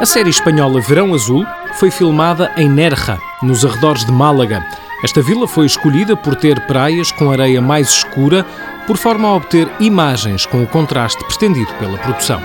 A série espanhola Verão Azul foi filmada em Nerja, nos arredores de Málaga. Esta vila foi escolhida por ter praias com areia mais escura, por forma a obter imagens com o contraste pretendido pela produção.